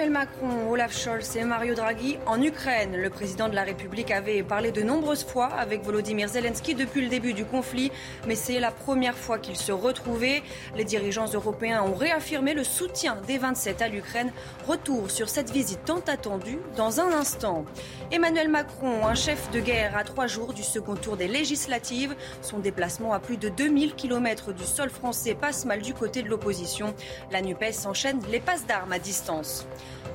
Emmanuel Macron, Olaf Scholz et Mario Draghi en Ukraine. Le président de la République avait parlé de nombreuses fois avec Volodymyr Zelensky depuis le début du conflit, mais c'est la première fois qu'ils se retrouvaient. Les dirigeants européens ont réaffirmé le soutien des 27 à l'Ukraine. Retour sur cette visite tant attendue dans un instant. Emmanuel Macron, un chef de guerre à trois jours du second tour des législatives. Son déplacement à plus de 2000 km du sol français passe mal du côté de l'opposition. La NUPES enchaîne les passes d'armes à distance.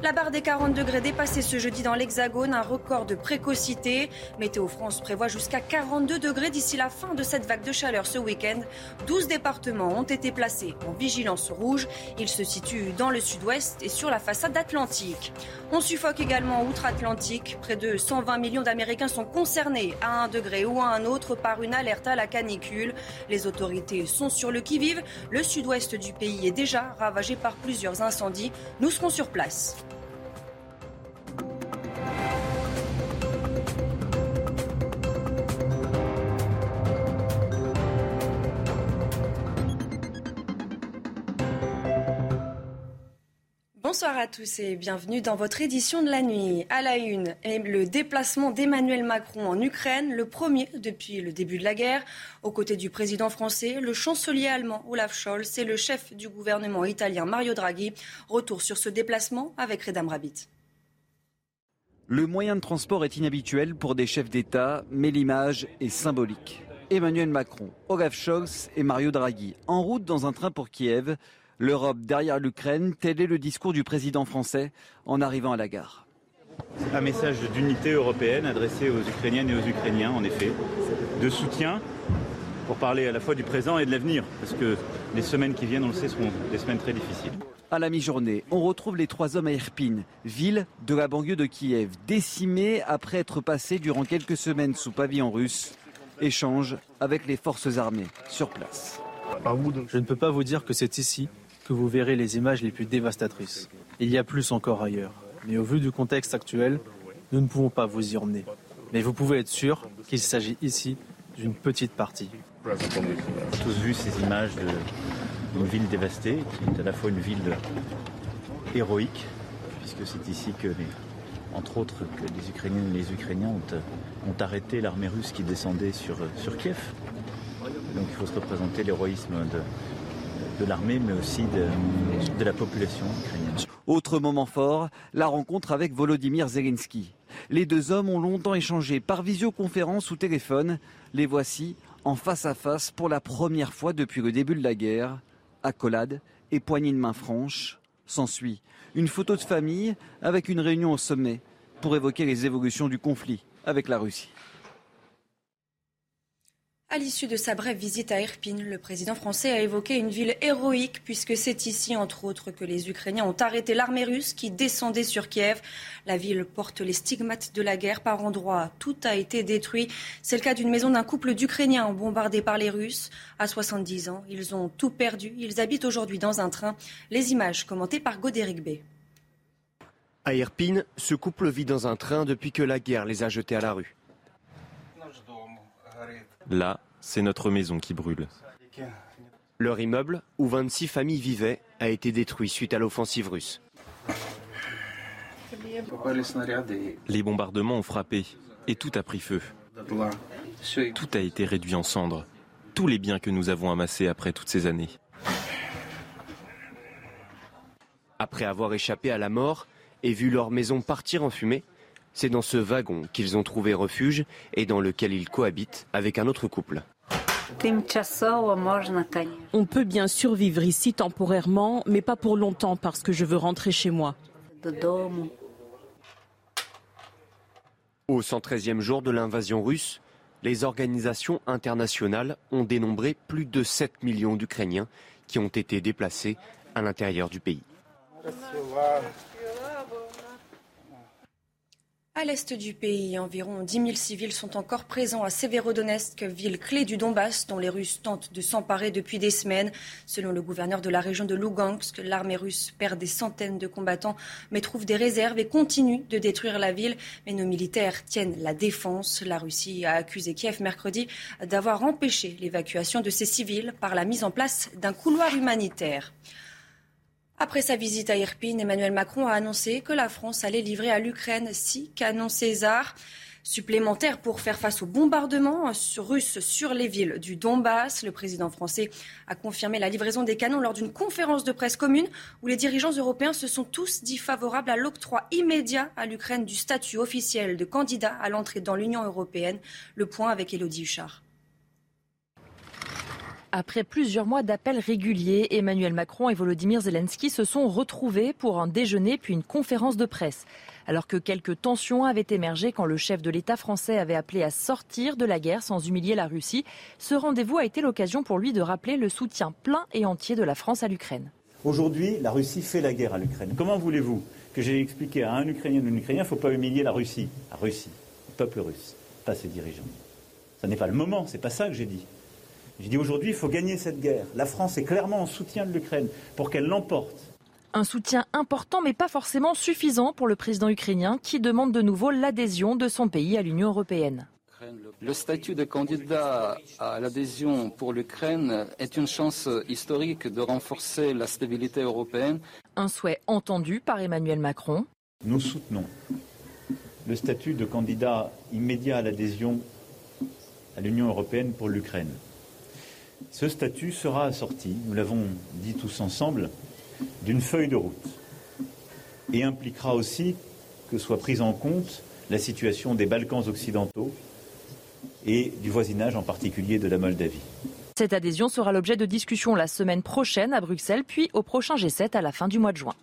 La barre des 40 degrés dépassée ce jeudi dans l'Hexagone, un record de précocité. Météo France prévoit jusqu'à 42 degrés d'ici la fin de cette vague de chaleur ce week-end. 12 départements ont été placés en vigilance rouge. Ils se situent dans le sud-ouest et sur la façade atlantique. On suffoque également outre-Atlantique. Près de 120 millions d'Américains sont concernés à un degré ou à un autre par une alerte à la canicule. Les autorités sont sur le qui-vive. Le sud-ouest du pays est déjà ravagé par plusieurs incendies. Nous serons sur place. News. Bonsoir à tous et bienvenue dans votre édition de la nuit. À la une, le déplacement d'Emmanuel Macron en Ukraine, le premier depuis le début de la guerre. Aux côtés du président français, le chancelier allemand Olaf Scholz et le chef du gouvernement italien Mario Draghi. Retour sur ce déplacement avec Redam Rabbit. Le moyen de transport est inhabituel pour des chefs d'État, mais l'image est symbolique. Emmanuel Macron, Olaf Scholz et Mario Draghi en route dans un train pour Kiev. L'Europe derrière l'Ukraine, tel est le discours du président français en arrivant à la gare. Un message d'unité européenne adressé aux Ukrainiennes et aux Ukrainiens, en effet, de soutien pour parler à la fois du présent et de l'avenir, parce que les semaines qui viennent, on le sait, seront des semaines très difficiles. À la mi-journée, on retrouve les trois hommes à Irpin, ville de la banlieue de Kiev, décimée après être passés durant quelques semaines sous pavillon russe. Échange avec les forces armées sur place. Je ne peux pas vous dire que c'est ici que vous verrez les images les plus dévastatrices. Il y a plus encore ailleurs. Mais au vu du contexte actuel, nous ne pouvons pas vous y emmener. Mais vous pouvez être sûr qu'il s'agit ici d'une petite partie. On a tous vu ces images d'une ville dévastée, qui est à la fois une ville héroïque, puisque c'est ici que, entre autres, que les Ukrainiennes et les Ukrainiens ont, ont arrêté l'armée russe qui descendait sur, sur Kiev. Donc il faut se représenter l'héroïsme de, de l'armée, mais aussi de, la population ukrainienne. Autre moment fort, la rencontre avec Volodymyr Zelensky. Les deux hommes ont longtemps échangé par visioconférence ou téléphone. Les voici en face à face pour la première fois depuis le début de la guerre. Accolade et poignée de main franche. S'ensuit une photo de famille avec une réunion au sommet pour évoquer les évolutions du conflit avec la Russie. À l'issue de sa brève visite à Irpin, le président français a évoqué une ville héroïque puisque c'est ici, entre autres, que les Ukrainiens ont arrêté l'armée russe qui descendait sur Kiev. La ville porte les stigmates de la guerre par endroits. Tout a été détruit. C'est le cas d'une maison d'un couple d'Ukrainiens bombardés par les Russes. À 70 ans, ils ont tout perdu. Ils habitent aujourd'hui dans un train. Les images commentées par Godéric B. À Irpin, ce couple vit dans un train depuis que la guerre les a jetés à la rue. Là, c'est notre maison qui brûle. Leur immeuble, où 26 familles vivaient, a été détruit suite à l'offensive russe. Les bombardements ont frappé et tout a pris feu. Tout a été réduit en cendres. Tous les biens que nous avons amassés après toutes ces années. Après avoir échappé à la mort et vu leur maison partir en fumée, c'est dans ce wagon qu'ils ont trouvé refuge et dans lequel ils cohabitent avec un autre couple. On peut bien survivre ici temporairement, mais pas pour longtemps parce que je veux rentrer chez moi. Au 113e jour de l'invasion russe, les organisations internationales ont dénombré plus de 7 millions d'Ukrainiens qui ont été déplacés à l'intérieur du pays. À l'est du pays, environ 10 000 civils sont encore présents à Severodonetsk, ville clé du Donbass, dont les Russes tentent de s'emparer depuis des semaines. Selon le gouverneur de la région de Lugansk, l'armée russe perd des centaines de combattants, mais trouve des réserves et continue de détruire la ville. Mais nos militaires tiennent la défense. La Russie a accusé Kiev mercredi d'avoir empêché l'évacuation de ses civils par la mise en place d'un couloir humanitaire. Après sa visite à Irpine, Emmanuel Macron a annoncé que la France allait livrer à l'Ukraine six canons César supplémentaires pour faire face aux bombardements russes sur les villes du Donbass. Le président français a confirmé la livraison des canons lors d'une conférence de presse commune où les dirigeants européens se sont tous dit favorables à l'octroi immédiat à l'Ukraine du statut officiel de candidat à l'entrée dans l'Union européenne. Le point avec Elodie Huchard. Après plusieurs mois d'appels réguliers, Emmanuel Macron et Volodymyr Zelensky se sont retrouvés pour un déjeuner puis une conférence de presse. Alors que quelques tensions avaient émergé quand le chef de l'État français avait appelé à sortir de la guerre sans humilier la Russie, ce rendez-vous a été l'occasion pour lui de rappeler le soutien plein et entier de la France à l'Ukraine. Aujourd'hui, la Russie fait la guerre à l'Ukraine. Comment voulez-vous que j'ai expliqué à un Ukrainien ou un Ukrainien, il ne faut pas humilier la Russie? La Russie, le peuple russe, pas ses dirigeants. Ce n'est pas le moment, c'est pas ça que j'ai dit. J'ai dit aujourd'hui, il faut gagner cette guerre. La France est clairement en soutien de l'Ukraine pour qu'elle l'emporte. Un soutien important mais pas forcément suffisant pour le président ukrainien qui demande de nouveau l'adhésion de son pays à l'Union européenne. Le statut de candidat à l'adhésion pour l'Ukraine est une chance historique de renforcer la stabilité européenne. Un souhait entendu par Emmanuel Macron. Nous soutenons le statut de candidat immédiat à l'adhésion à l'Union européenne pour l'Ukraine. Ce statut sera assorti, nous l'avons dit tous ensemble, d'une feuille de route et impliquera aussi que soit prise en compte la situation des Balkans occidentaux et du voisinage en particulier de la Moldavie. Cette adhésion sera l'objet de discussions la semaine prochaine à Bruxelles, puis au prochain G7 à la fin du mois de juin.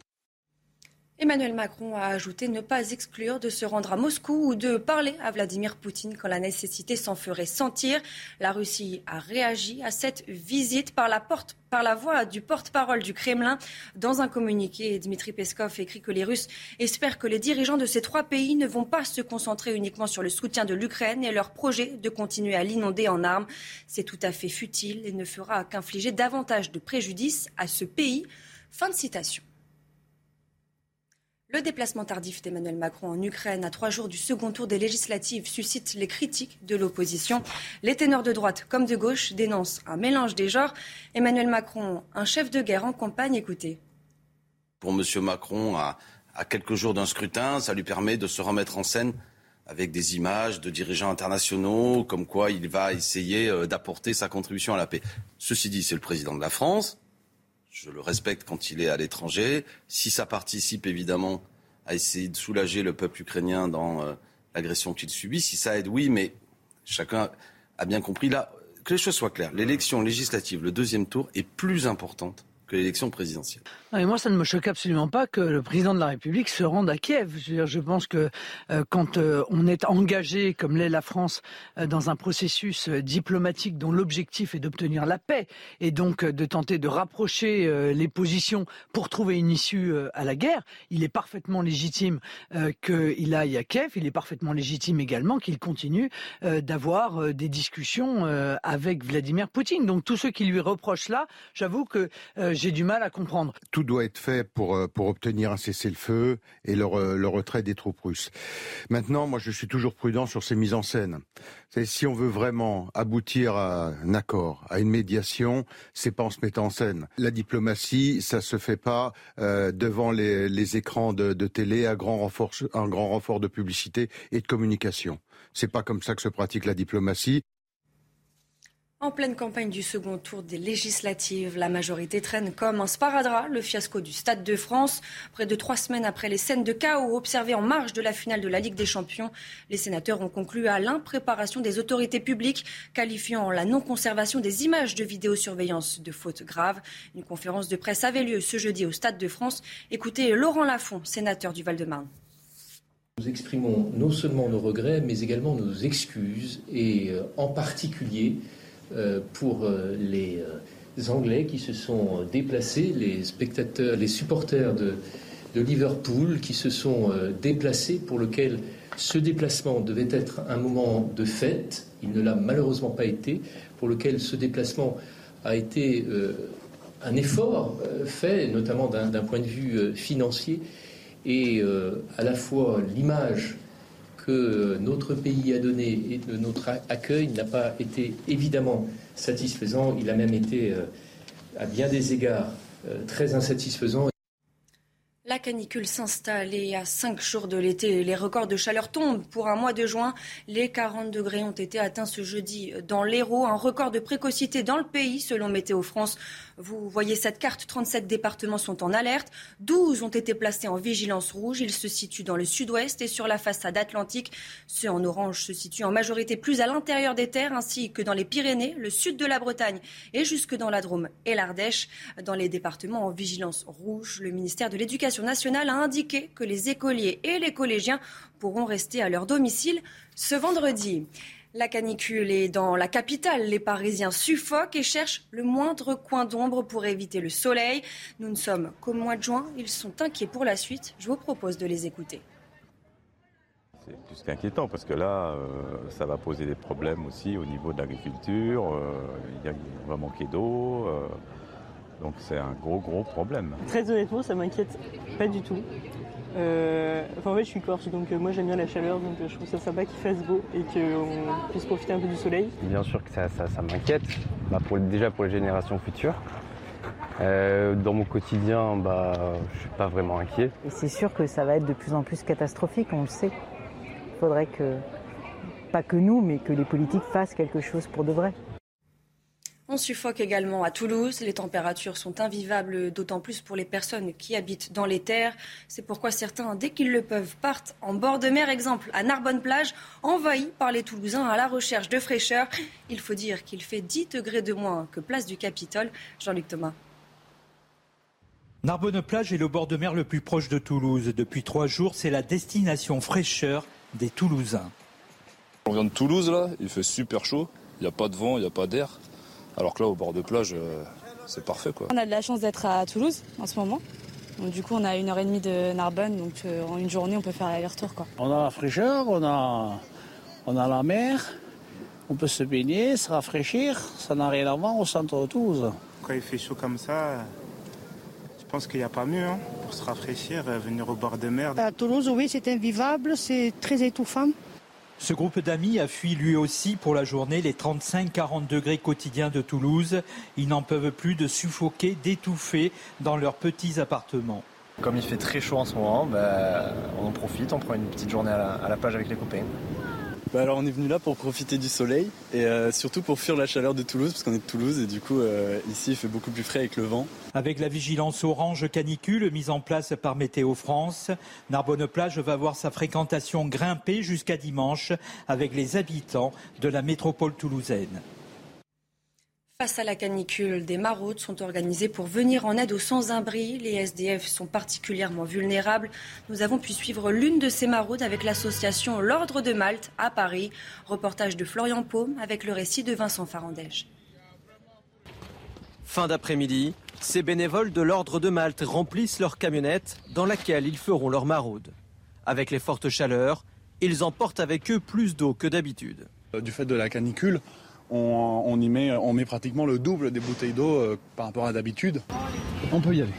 Emmanuel Macron a ajouté ne pas exclure de se rendre à Moscou ou de parler à Vladimir Poutine quand la nécessité s'en ferait sentir. La Russie a réagi à cette visite par la, porte, par la voix du porte-parole du Kremlin. Dans un communiqué, Dmitri Peskov écrit que les Russes espèrent que les dirigeants de ces trois pays ne vont pas se concentrer uniquement sur le soutien de l'Ukraine et leur projet de continuer à l'inonder en armes. C'est tout à fait futile et ne fera qu'infliger davantage de préjudice à ce pays. Fin de citation. Le déplacement tardif d'Emmanuel Macron en Ukraine à trois jours du second tour des législatives suscite les critiques de l'opposition. Les ténors de droite comme de gauche dénoncent un mélange des genres. Emmanuel Macron, un chef de guerre en campagne, écoutez. Pour M. Macron, à, quelques jours d'un scrutin, ça lui permet de se remettre en scène avec des images de dirigeants internationaux, comme quoi il va essayer euh, d'apporter sa contribution à la paix. Ceci dit, c'est le président de la France je le respecte quand il est à l'étranger. Si ça participe évidemment à essayer de soulager le peuple ukrainien dans euh, l'agression qu'il subit, si ça aide, oui, mais chacun a bien compris là. Que les choses soient claires, l'élection législative, le deuxième tour, est plus importante l'élection présidentielle. Moi, ça ne me choque absolument pas que le président de la République se rende à Kiev. Je pense que euh, quand euh, on est engagé, comme l'est la France, euh, dans un processus diplomatique dont l'objectif est d'obtenir la paix et donc de tenter de rapprocher les positions pour trouver une issue à la guerre, il est parfaitement légitime qu'il aille à Kiev. Il est parfaitement légitime également qu'il continue d'avoir des discussions avec Vladimir Poutine. Donc tous ceux qui lui reprochent là, j'avoue que j'ai du mal à comprendre. Tout doit être fait pour, euh, pour obtenir un cessez-le-feu et le, le, retrait des troupes russes. Maintenant, moi, je suis toujours prudent sur ces mises en scène. Si on veut vraiment aboutir à un accord, à une médiation, c'est pas en se mettant en scène. La diplomatie, ça se fait pas euh, devant les, les écrans de, de, télé à grand renfort, un grand renfort de publicité et de communication. C'est pas comme ça que se pratique la diplomatie. En pleine campagne du second tour des législatives, la majorité traîne comme un sparadrap le fiasco du Stade de France. Près de trois semaines après les scènes de chaos observées en marge de la finale de la Ligue des Champions, les sénateurs ont conclu à l'impréparation des autorités publiques, qualifiant la non-conservation des images de vidéosurveillance de faute grave. Une conférence de presse avait lieu ce jeudi au Stade de France. Écoutez Laurent Lafont, sénateur du Val-de-Marne. Nous exprimons non seulement nos regrets, mais également nos excuses, et euh, en particulier pour euh, les Anglais qui se sont déplacés, les spectateurs, les supporters de, de Liverpool qui se sont déplacés pour lequel ce déplacement devait être un moment de fête. Il ne l'a malheureusement pas été, pour lequel ce déplacement a été un effort fait, notamment d'un point de vue financier, et à la fois l'image que notre pays a donné et de notre accueil n'a pas été évidemment satisfaisant. Il a même été, euh, à bien des égards, euh, très insatisfaisant. La canicule s'installe et à 5 jours de l'été, les records de chaleur tombent. Pour un mois de juin, les 40 degrés ont été atteints ce jeudi dans l'Hérault. Un record de précocité dans le pays, selon Météo France. Vous voyez cette carte, 37 départements sont en alerte, 12 ont été placés en vigilance rouge. Ils se situent dans le sud-ouest et sur la façade atlantique. Ceux en orange se situent en majorité plus à l'intérieur des terres ainsi que dans les Pyrénées, le sud de la Bretagne et jusque dans la Drôme et l'Ardèche. Dans les départements en vigilance rouge, le ministère de l'Éducation nationale a indiqué que les écoliers et les collégiens pourront rester à leur domicile ce vendredi. La canicule est dans la capitale. Les Parisiens suffoquent et cherchent le moindre coin d'ombre pour éviter le soleil. Nous ne sommes qu'au mois de juin. Ils sont inquiets pour la suite. Je vous propose de les écouter. C'est plus qu'inquiétant parce que là, euh, ça va poser des problèmes aussi au niveau de l'agriculture. Euh, il va manquer d'eau. Euh, donc c'est un gros, gros problème. Très honnêtement, ça m'inquiète pas du tout. Euh, enfin, en fait, je suis corse, donc euh, moi j'aime bien la chaleur, donc euh, je trouve ça sympa qu'il fasse beau et qu'on puisse profiter un peu du soleil. Bien sûr que ça, m'inquiète, bah, déjà pour les générations futures. dans mon quotidien, bah, je suis pas vraiment inquiet. Et c'est sûr que ça va être de plus en plus catastrophique, on le sait. Il faudrait que, pas que nous, mais que les politiques fassent quelque chose pour de vrai. On suffoque également à Toulouse. Les températures sont invivables, d'autant plus pour les personnes qui habitent dans les terres. C'est pourquoi certains, dès qu'ils le peuvent, partent en bord de mer. Exemple, à Narbonne-Plage, envahi par les Toulousains à la recherche de fraîcheur. Il faut dire qu'il fait 10 degrés de moins que place du Capitole. Jean-Luc Thomas. Narbonne-Plage est le bord de mer le plus proche de Toulouse. Depuis trois jours, c'est la destination fraîcheur des Toulousains. On vient de Toulouse, là, il fait super chaud. Il n'y a pas de vent, il n'y a pas d'air. Alors que là, au bord de plage, euh, c'est parfait. Quoi. On a de la chance d'être à Toulouse en ce moment. du coup, on a une heure et demie de Narbonne, donc euh, en une journée, on peut faire l'aller-retour. On a la fraîcheur, on a, on a la mer, on peut se baigner, se rafraîchir. Ça n'a rien à voir au centre de Toulouse. Quand il fait chaud comme ça, je pense qu'il n'y a pas mieux hein, pour se rafraîchir, venir au bord de mer. À Toulouse, oui, c'est invivable, c'est très étouffant. Ce groupe d'amis a fui lui aussi pour la journée les 35-40 degrés quotidiens de Toulouse. Ils n'en peuvent plus de suffoquer, d'étouffer dans leurs petits appartements. Comme il fait très chaud en ce moment, ben, on en profite, on prend une petite journée à la plage avec les copains. Bah alors on est venu là pour profiter du soleil et euh, surtout pour fuir la chaleur de Toulouse parce qu'on est de Toulouse et du coup euh, ici il fait beaucoup plus frais avec le vent. Avec la vigilance orange canicule mise en place par Météo France, Narbonne-Plage va voir sa fréquentation grimper jusqu'à dimanche avec les habitants de la métropole toulousaine. Face à la canicule, des maraudes sont organisées pour venir en aide aux sans-abri. Les SDF sont particulièrement vulnérables. Nous avons pu suivre l'une de ces maraudes avec l'association L'Ordre de Malte à Paris. Reportage de Florian Paume avec le récit de Vincent Farandège. Fin d'après-midi, ces bénévoles de l'Ordre de Malte remplissent leur camionnette dans laquelle ils feront leur maraude. Avec les fortes chaleurs, ils emportent avec eux plus d'eau que d'habitude. Du fait de la canicule, on, y met, on met pratiquement le double des bouteilles d'eau euh, par rapport à d'habitude. On peut y aller.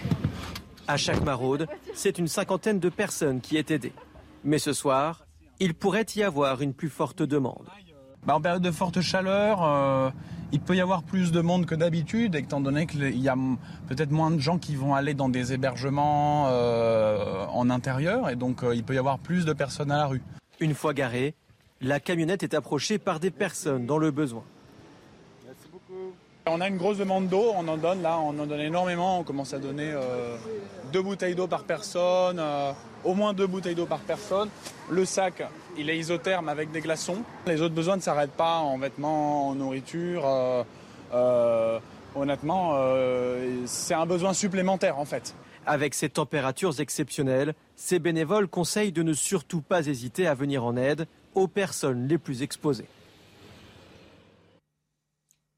À chaque maraude, c'est une cinquantaine de personnes qui est aidée. Mais ce soir, il pourrait y avoir une plus forte demande. Bah, en période de forte chaleur, euh, il peut y avoir plus de monde que d'habitude, étant donné qu'il y a peut-être moins de gens qui vont aller dans des hébergements euh, en intérieur, et donc il peut y avoir plus de personnes à la rue. Une fois garée, la camionnette est approchée par des personnes dans le besoin. On a une grosse demande d'eau, on en donne là, on en donne énormément, on commence à donner euh, deux bouteilles d'eau par personne, euh, au moins deux bouteilles d'eau par personne. Le sac, il est isotherme avec des glaçons. Les autres besoins ne s'arrêtent pas en vêtements, en nourriture. Euh, honnêtement, c'est un besoin supplémentaire en fait. Avec ces températures exceptionnelles, ces bénévoles conseillent de ne surtout pas hésiter à venir en aide aux personnes les plus exposées.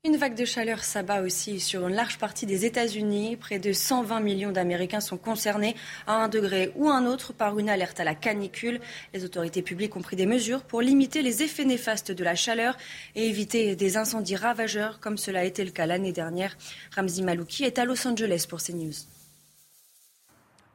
Une vague de chaleur s'abat aussi sur une large partie des États-Unis. Près de 120 millions d'Américains sont concernés à un degré ou un autre par une alerte à la canicule. Les autorités publiques ont pris des mesures pour limiter les effets néfastes de la chaleur et éviter des incendies ravageurs comme cela a été le cas l'année dernière. Ramzi Malouki est à Los Angeles pour CNews.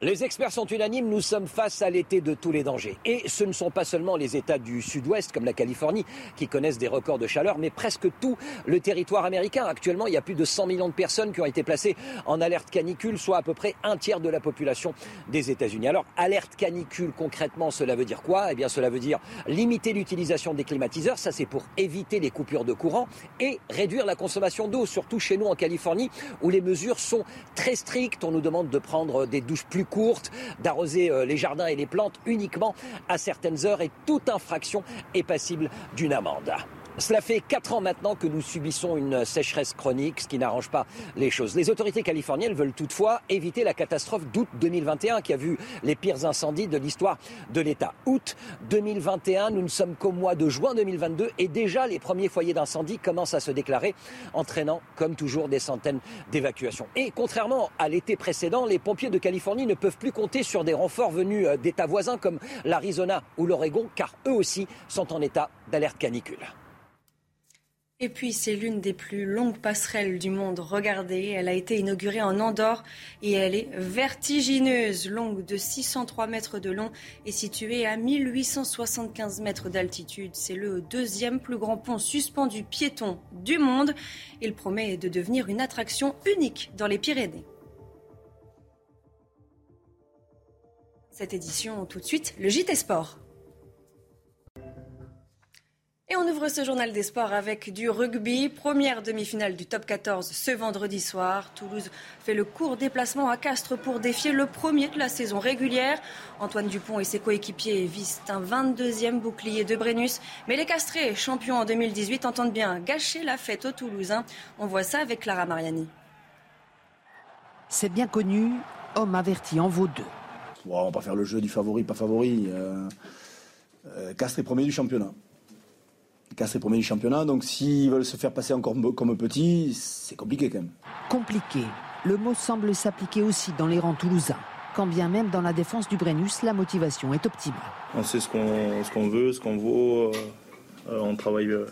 Les experts sont unanimes, nous sommes face à l'été de tous les dangers. Et ce ne sont pas seulement les États du Sud-Ouest, comme la Californie, qui connaissent des records de chaleur, mais presque tout le territoire américain. Actuellement, il y a plus de 100 millions de personnes qui ont été placées en alerte canicule, soit à peu près un tiers de la population des États-Unis. Alors, alerte canicule, concrètement, cela veut dire quoi? Eh bien, cela veut dire limiter l'utilisation des climatiseurs, ça c'est pour éviter les coupures de courant, et réduire la consommation d'eau, surtout chez nous en Californie, où les mesures sont très strictes. On nous demande de prendre des douches plus courte, d'arroser euh, les jardins et les plantes uniquement à certaines heures et toute infraction est passible d'une amende. Cela fait quatre ans maintenant que nous subissons une sécheresse chronique, ce qui n'arrange pas les choses. Les autorités californiennes veulent toutefois éviter la catastrophe d'août 2021 qui a vu les pires incendies de l'histoire de l'État. Août 2021, nous ne sommes qu'au mois de juin 2022 et déjà les premiers foyers d'incendie commencent à se déclarer, entraînant comme toujours des centaines d'évacuations. Et contrairement à l'été précédent, les pompiers de Californie ne peuvent plus compter sur des renforts venus euh, d'États voisins comme l'Arizona ou l'Oregon car eux aussi sont en état d'alerte canicule. Et puis, c'est l'une des plus longues passerelles du monde. Regardez, elle a été inaugurée en Andorre et elle est vertigineuse, longue de 603 mètres de long et située à 1875 mètres d'altitude. C'est le deuxième plus grand pont suspendu piéton du monde. Il promet de devenir une attraction unique dans les Pyrénées. Cette édition, tout de suite, le JT Sport. Et on ouvre ce journal des sports avec du rugby. Première demi-finale du top 14 ce vendredi soir. Toulouse fait le court déplacement à Castres pour défier le premier de la saison régulière. Antoine Dupont et ses coéquipiers visent un 22e bouclier de Brennus. Mais les Castrés, champions en 2018, entendent bien gâcher la fête aux Toulousains. On voit ça avec Clara Mariani. C'est bien connu, homme averti en vaut deux. On va pas faire le jeu du favori, pas favori. Euh, euh, Castres est premier du championnat. Premier du championnat, donc s'ils veulent se faire passer encore comme petit, c'est compliqué quand même. Compliqué. Le mot semble s'appliquer aussi dans les rangs toulousains. Quand bien même dans la défense du Brennus, la motivation est optimale. On sait ce qu'on ce qu'on veut, ce qu'on vaut. Euh, on, travaille, euh,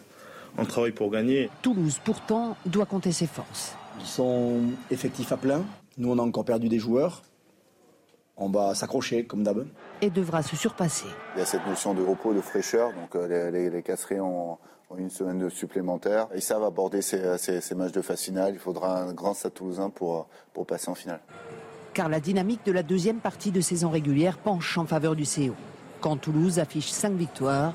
on travaille pour gagner. Toulouse, pourtant, doit compter ses forces. Ils sont effectifs à plein. Nous, on a encore perdu des joueurs. On va s'accrocher comme d'hab. Et devra se surpasser. Il y a cette notion de repos, de fraîcheur. Donc euh, les, les, les ont, ont, une semaine de supplémentaire. Ils savent aborder ces, ces, ces, matchs de phase finale. Il faudra un grand stade toulousain pour, pour passer en finale. Car la dynamique de la deuxième partie de saison régulière penche en faveur du CO. Quand Toulouse affiche 5 victoires,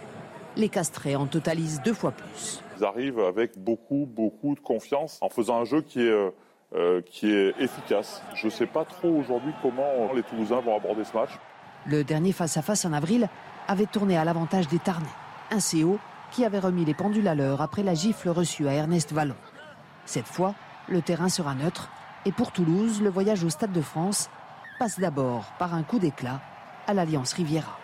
les Castrés en totalisent deux fois plus. Ils arrivent avec beaucoup, beaucoup de confiance en faisant un jeu qui est... Euh, qui est efficace. Je ne sais pas trop aujourd'hui comment les Toulousains vont aborder ce match. Le dernier face-à-face en avril avait tourné à l'avantage des Tarnais. Un CO qui avait remis les pendules à l'heure après la gifle reçue à Ernest Vallon. Cette fois, le terrain sera neutre et pour Toulouse, le voyage au Stade de France passe d'abord par un coup d'éclat à l'Alliance Riviera.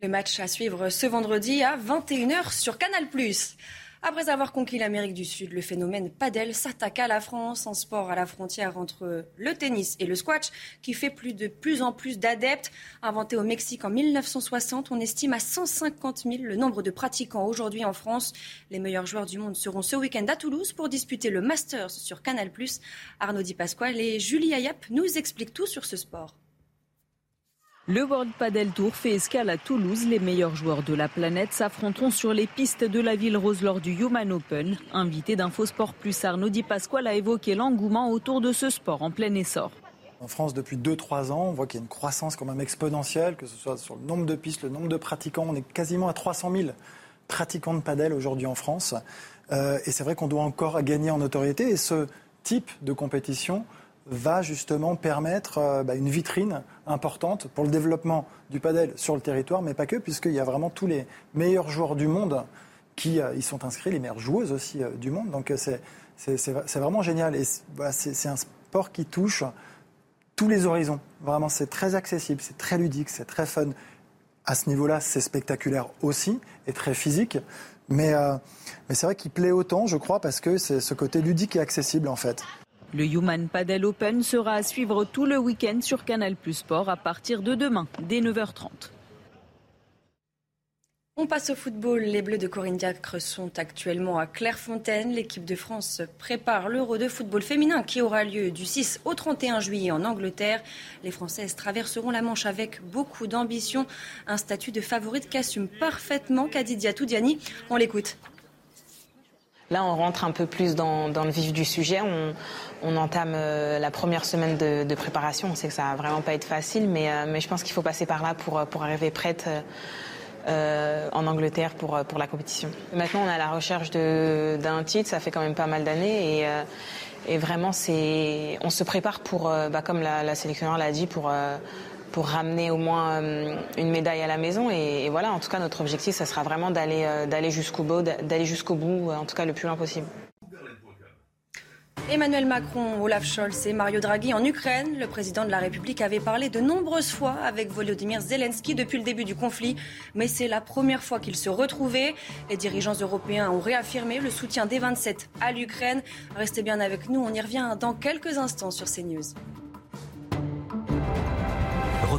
Le match à suivre ce vendredi à 21h sur Canal+. Après avoir conquis l'Amérique du Sud, le phénomène padel s'attaque à la France, un sport à la frontière entre le tennis et le squash, qui fait plus de plus en plus d'adeptes. Inventé au Mexique en 1960, on estime à 150 000 le nombre de pratiquants aujourd'hui en France. Les meilleurs joueurs du monde seront ce week-end à Toulouse pour disputer le Masters sur Canal+. Arnaud Di Pasquale et Julie Ayap nous expliquent tout sur ce sport. Le World Padel Tour fait escale à Toulouse. Les meilleurs joueurs de la planète s'affronteront sur les pistes de la ville rose lors du Human Open. Invité d'InfoSport Plus, Arnaud Di Pasquale a évoqué l'engouement autour de ce sport en plein essor. En France, depuis 2-3 ans, on voit qu'il y a une croissance quand même exponentielle, que ce soit sur le nombre de pistes, le nombre de pratiquants. On est quasiment à 300 000 pratiquants de padel aujourd'hui en France. Euh, et c'est vrai qu'on doit encore gagner en notoriété. Et ce type de compétition va justement permettre euh, bah, une vitrine importante pour le développement du padel sur le territoire, mais pas que, puisqu'il y a vraiment tous les meilleurs joueurs du monde qui euh, y sont inscrits, les meilleures joueuses aussi euh, du monde. Donc c'est vraiment génial. Et c'est un sport qui touche tous les horizons. Vraiment, c'est très accessible, c'est très ludique, c'est très fun. À ce niveau-là, c'est spectaculaire aussi et très physique. Mais, euh, mais c'est vrai qu'il plaît autant, je crois, parce que c'est ce côté ludique et accessible en fait. Le Human Padel Open sera à suivre tout le week-end sur Canal Plus Sport à partir de demain, dès 9h30. On passe au football. Les Bleus de Corinne Diacre sont actuellement à Clairefontaine. L'équipe de France prépare l'Euro de football féminin qui aura lieu du 6 au 31 juillet en Angleterre. Les Françaises traverseront la Manche avec beaucoup d'ambition. Un statut de favorite qu'assume parfaitement Kadidia Toudiani. On l'écoute. Là, on rentre un peu plus dans, le vif du sujet. On, entame euh, la première semaine de, préparation. On sait que ça va vraiment pas être facile, mais, euh, je pense qu'il faut passer par là pour, pour arriver prête. Euh, en Angleterre pour, la compétition. Maintenant, on est à la recherche d'un titre, ça fait quand même pas mal d'années et, euh, vraiment, on se prépare pour, euh, bah, comme la, la sélectionneur l'a dit, pour, pour ramener au moins une médaille à la maison. Et, voilà, en tout cas, notre objectif, ça sera vraiment d'aller, d'aller jusqu'au bout, d'aller jusqu'au bout, en tout cas le plus loin possible. Emmanuel Macron, Olaf Scholz et Mario Draghi en Ukraine. Le président de la République avait parlé de nombreuses fois avec Volodymyr Zelensky depuis le début du conflit, mais c'est la première fois qu'ils se retrouvaient. Les dirigeants européens ont réaffirmé le soutien des 27 à l'Ukraine. Restez bien avec nous, on y revient dans quelques instants sur CNews.